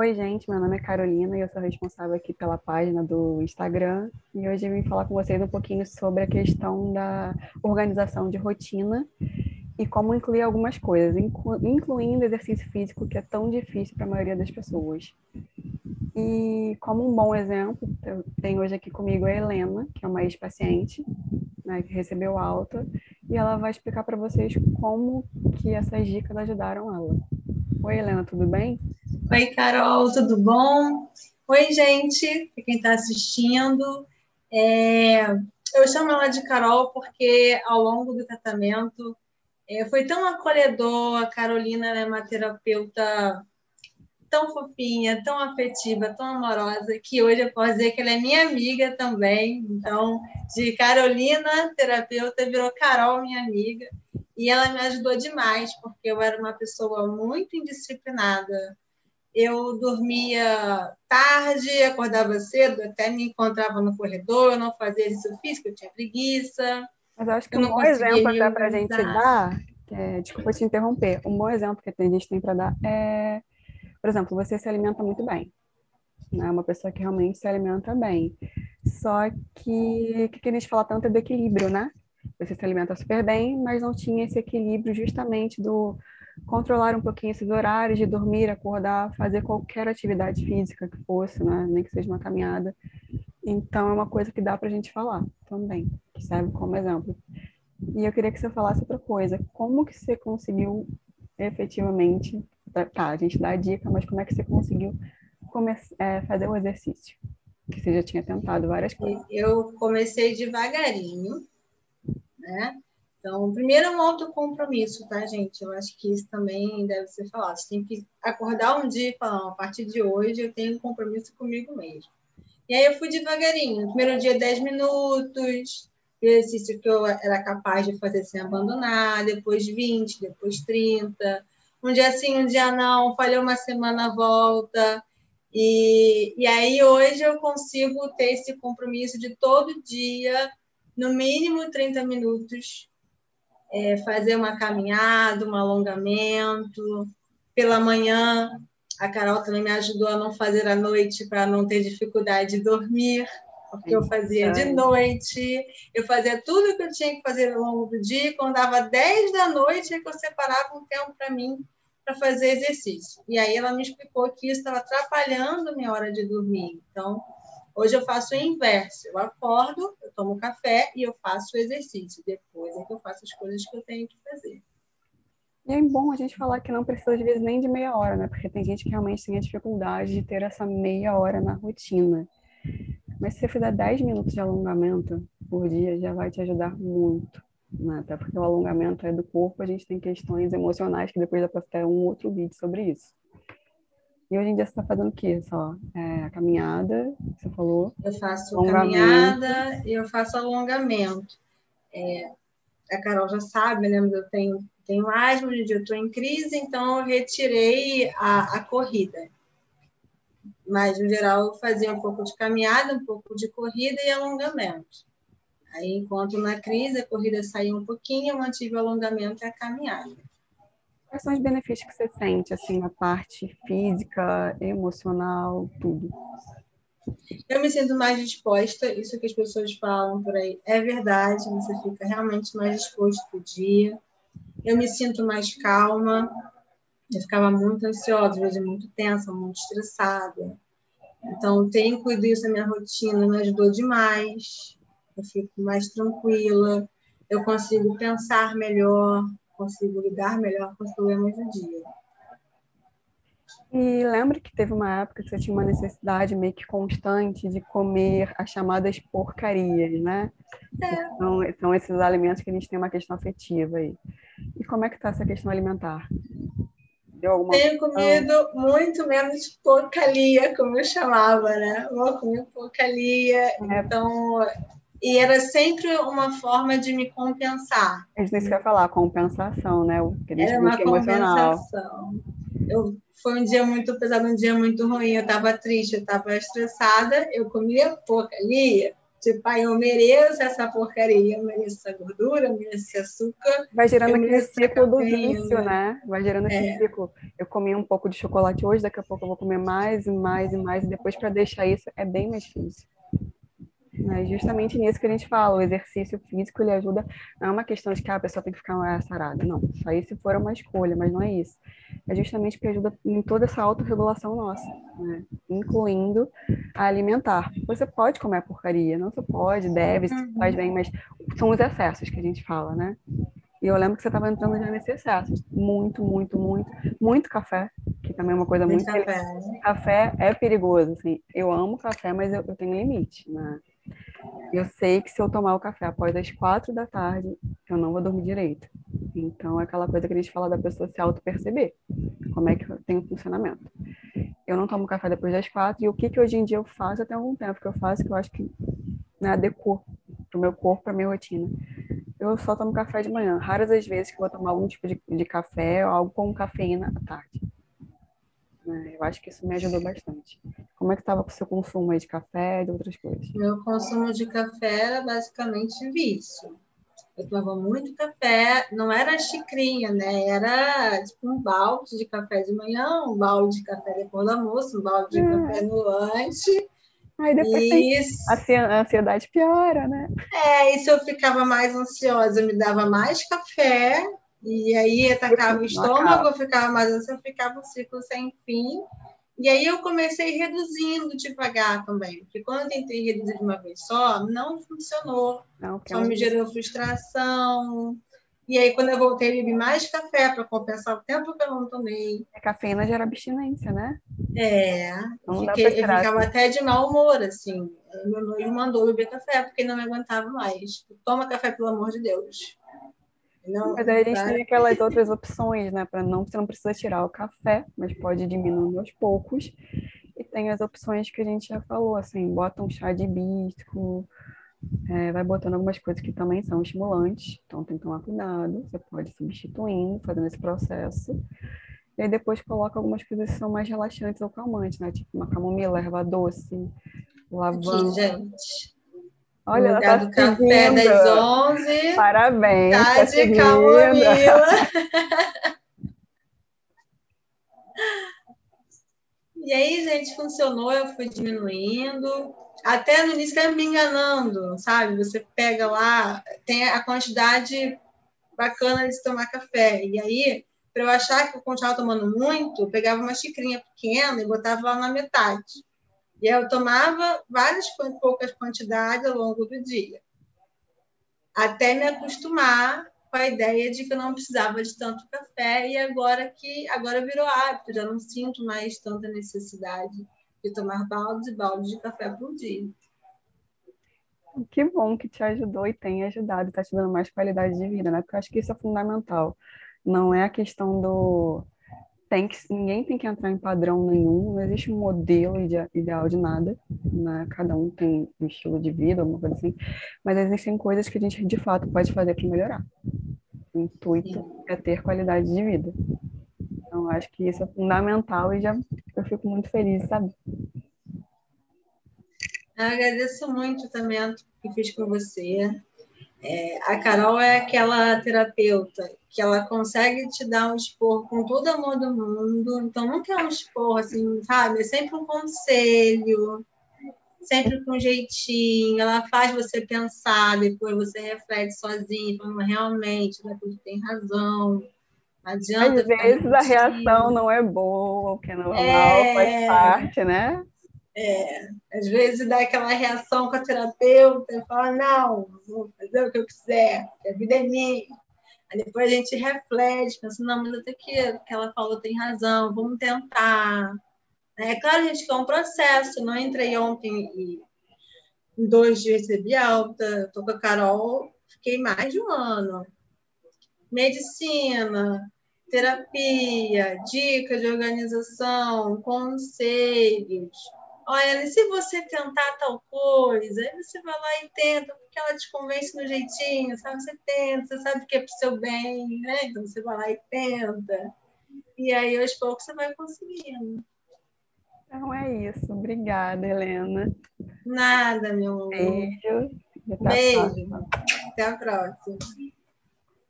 Oi, gente, meu nome é Carolina e eu sou responsável aqui pela página do Instagram. E hoje eu vim falar com vocês um pouquinho sobre a questão da organização de rotina e como incluir algumas coisas, incluindo exercício físico, que é tão difícil para a maioria das pessoas. E como um bom exemplo, eu tenho hoje aqui comigo a Helena, que é uma ex-paciente, né, que recebeu alta, e ela vai explicar para vocês como que essas dicas ajudaram ela. Oi, Helena, tudo bem? Oi, Carol, tudo bom? Oi, gente, quem está assistindo. É, eu chamo ela de Carol porque ao longo do tratamento é, foi tão acolhedor. A Carolina é uma terapeuta tão fofinha, tão afetiva, tão amorosa, que hoje eu posso dizer que ela é minha amiga também. Então, de Carolina, terapeuta, virou Carol, minha amiga. E ela me ajudou demais, porque eu era uma pessoa muito indisciplinada eu dormia tarde, acordava cedo, até me encontrava no corredor, eu não fazia exercício físico, eu tinha preguiça. Mas eu acho que um bom exemplo até para a gente dar, é, desculpa te interromper, um bom exemplo que a gente tem para dar é, por exemplo, você se alimenta muito bem. Né? Uma pessoa que realmente se alimenta bem. Só que o que a gente fala tanto é do equilíbrio, né? Você se alimenta super bem, mas não tinha esse equilíbrio justamente do controlar um pouquinho esses horários de dormir, acordar, fazer qualquer atividade física que fosse, né? nem que seja uma caminhada. Então, é uma coisa que dá para a gente falar também, que serve como exemplo. E eu queria que você falasse outra coisa. Como que você conseguiu efetivamente... Tá, a gente dá a dica, mas como é que você conseguiu é, fazer o exercício? Que você já tinha tentado várias coisas. Eu comecei devagarinho, né? Então, primeiro é um autocompromisso, tá, gente? Eu acho que isso também deve ser falado. Você tem que acordar um dia e falar, a partir de hoje eu tenho um compromisso comigo mesmo. E aí eu fui devagarinho. Primeiro dia, 10 minutos, exercício que eu era capaz de fazer sem abandonar, depois 20, depois 30. Um dia sim, um dia não, falhou uma semana, volta. E, e aí hoje eu consigo ter esse compromisso de todo dia, no mínimo 30 minutos, é, fazer uma caminhada, um alongamento. Pela manhã, a Carol também me ajudou a não fazer à noite para não ter dificuldade de dormir, porque eu fazia de noite, eu fazia tudo o que eu tinha que fazer ao longo do dia, quando dava 10 da noite é que eu separava um tempo para mim para fazer exercício. E aí ela me explicou que isso estava atrapalhando minha hora de dormir. Então, Hoje eu faço o inverso. Eu acordo, eu tomo café e eu faço o exercício. Depois é que eu faço as coisas que eu tenho que fazer. E é bom a gente falar que não precisa, às vezes, nem de meia hora, né? Porque tem gente que realmente tem a dificuldade de ter essa meia hora na rotina. Mas se você fizer 10 minutos de alongamento por dia, já vai te ajudar muito. Né? Até porque o alongamento é do corpo, a gente tem questões emocionais que depois dá para ter um outro vídeo sobre isso. E hoje em dia você está fazendo o quê? Só é, a caminhada, você falou? Eu faço caminhada e eu faço alongamento. É, a Carol já sabe, né? Eu tenho, tenho asma, hoje em dia eu estou em crise, então eu retirei a, a corrida. Mas, no geral, eu fazia um pouco de caminhada, um pouco de corrida e alongamento. Aí, enquanto na crise a corrida saiu um pouquinho, eu mantive o alongamento e a caminhada. Quais são os benefícios que você sente, assim, na parte física, emocional, tudo? Eu me sinto mais disposta, isso que as pessoas falam por aí é verdade, você fica realmente mais disposto para o dia. Eu me sinto mais calma, eu ficava muito ansiosa, às vezes muito tensa, muito estressada. Então, ter incluído isso na minha rotina me ajudou demais. Eu fico mais tranquila, eu consigo pensar melhor, consigo lidar melhor com os problemas do dia. E lembra que teve uma época que você tinha uma necessidade meio que constante de comer as chamadas porcarias, né? É. Então, são esses alimentos que a gente tem uma questão afetiva aí. E como é que tá essa questão alimentar? Deu alguma Tenho comido muito menos porcaria, como eu chamava, né? Vou comer porcaria. É. Então, e era sempre uma forma de me compensar. A gente quer falar, compensação, né? O que era uma compensação. Eu, foi um dia muito pesado, um dia muito ruim, eu estava triste, eu estava estressada, eu comia porcaria Tipo, pai, eu mereço essa porcaria, eu mereço essa gordura, eu mereço esse açúcar. Vai gerando aquele ciclo do vício, né? Vai gerando esse é. ciclo. Eu comi um pouco de chocolate hoje, daqui a pouco eu vou comer mais e mais e mais, e depois para deixar isso é bem mais difícil. É justamente nisso que a gente fala, o exercício físico ele ajuda, não é uma questão de que ah, a pessoa tem que ficar sarada, não, isso aí se for uma escolha, mas não é isso. É justamente porque ajuda em toda essa autorregulação nossa, né? incluindo a alimentar. Você pode comer porcaria, não você pode, deve, se faz bem, mas são os excessos que a gente fala, né? E eu lembro que você estava entrando já nesse excesso. Muito, muito, muito, muito café, que também é uma coisa muito. muito café. café é perigoso, assim. Eu amo café, mas eu, eu tenho limite, né? Eu sei que se eu tomar o café após as quatro da tarde, eu não vou dormir direito. Então, é aquela coisa que a gente fala da pessoa se auto-perceber. Como é que tem o funcionamento. Eu não tomo café depois das quatro. E o que, que hoje em dia eu faço, até algum tempo que eu faço, que eu acho que né, adequou para o meu corpo, para a minha rotina. Eu só tomo café de manhã. Raras as vezes que eu vou tomar algum tipo de, de café ou algo com cafeína à tarde. Né? Eu acho que isso me ajudou bastante. Como é que estava com o seu consumo de café e de outras coisas? Meu consumo de café era basicamente vício. Eu tomava muito café, não era xicrinha, né? Era tipo um balde de café de manhã, um balde de café depois do almoço, um balde de hum. café no lanche. Aí depois e... a ansiedade piora, né? É, e se eu ficava mais ansiosa, me dava mais café, e aí atacava o estômago, ficava mais ansiosa, ficava um ciclo sem fim. E aí eu comecei reduzindo devagar também, porque quando eu tentei reduzir de uma vez só, não funcionou. Não, só me gerou frustração. E aí, quando eu voltei, bebi mais café para compensar o tempo que eu não tomei. A cafeína gera abstinência, né? É. Não fiquei, eu ficava até de mau humor, assim. Meu noivo mandou beber café porque não me aguentava mais. Toma café, pelo amor de Deus. Não, mas aí a gente tem aquelas outras opções, né? Para não, você não precisa tirar o café, mas pode diminuir aos poucos. E tem as opções que a gente já falou, assim, bota um chá de hibisco, é, vai botando algumas coisas que também são estimulantes, então tem que tomar cuidado. Você pode substituindo, fazendo esse processo. E aí depois coloca algumas coisas que são mais relaxantes ou calmantes, né? Tipo uma camomila, erva doce, lavanda. Aqui, gente. Olha, ela tá do café das 11. Parabéns. Tá, tá de camomila. e aí, gente, funcionou, eu fui diminuindo. Até no início estava me enganando, sabe? Você pega lá, tem a quantidade bacana de tomar café. E aí, para eu achar que eu continuava tomando muito, eu pegava uma xicrinha pequena e botava lá na metade. E eu tomava várias poucas quantidades ao longo do dia, até me acostumar com a ideia de que eu não precisava de tanto café e agora que agora virou hábito, já não sinto mais tanta necessidade de tomar baldes e baldes de café por dia. Que bom que te ajudou e tem ajudado, está te dando mais qualidade de vida, né? Porque eu acho que isso é fundamental. Não é a questão do tem que, ninguém tem que entrar em padrão nenhum, não existe um modelo ideal de nada, né? Cada um tem um estilo de vida, alguma coisa assim, mas existem coisas que a gente de fato pode fazer para melhorar. O intuito é ter qualidade de vida. Então, acho que isso é fundamental e já eu fico muito feliz, sabe? Eu agradeço muito o tratamento que fiz com você. É, a Carol é aquela terapeuta que ela consegue te dar um esporro com todo o amor do mundo. Então, nunca é um esporro assim, sabe? É sempre um conselho, sempre com um jeitinho. Ela faz você pensar, depois você reflete sozinho, falando realmente, depois tem razão. Adianta. Às vezes a reação não é boa, o que é normal, é... faz parte, né? É, às vezes dá aquela reação com a terapeuta, fala, não, vou fazer o que eu quiser, a vida é minha. Aí depois a gente reflete, pensa, não, mas até que ela falou tem razão, vamos tentar. É claro, gente, que é um processo, não entrei ontem e em dois dias recebi alta, estou com a Carol, fiquei mais de um ano. Medicina, terapia, dicas de organização, conselhos, olha, se você tentar tal coisa, aí você vai lá e tenta, porque ela te convence no jeitinho, sabe? Você tenta, você sabe que é para o seu bem, né? Então você vai lá e tenta. E aí, aos poucos, você vai conseguindo. Então é isso. Obrigada, Helena. Nada, meu amor. Beijo. Beijo. Até a próxima.